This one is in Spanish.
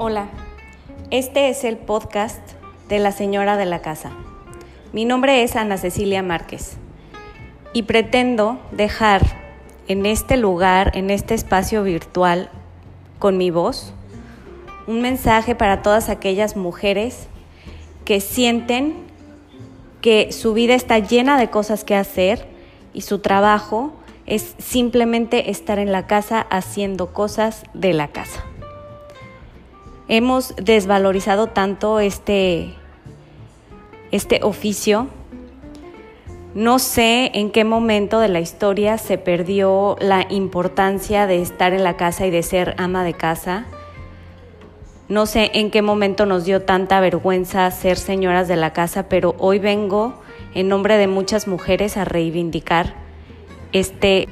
Hola, este es el podcast de la señora de la casa. Mi nombre es Ana Cecilia Márquez y pretendo dejar en este lugar, en este espacio virtual, con mi voz, un mensaje para todas aquellas mujeres que sienten que su vida está llena de cosas que hacer y su trabajo es simplemente estar en la casa haciendo cosas de la casa hemos desvalorizado tanto este, este oficio. No sé en qué momento de la historia se perdió la importancia de estar en la casa y de ser ama de casa. No sé en qué momento nos dio tanta vergüenza ser señoras de la casa, pero hoy vengo en nombre de muchas mujeres a reivindicar este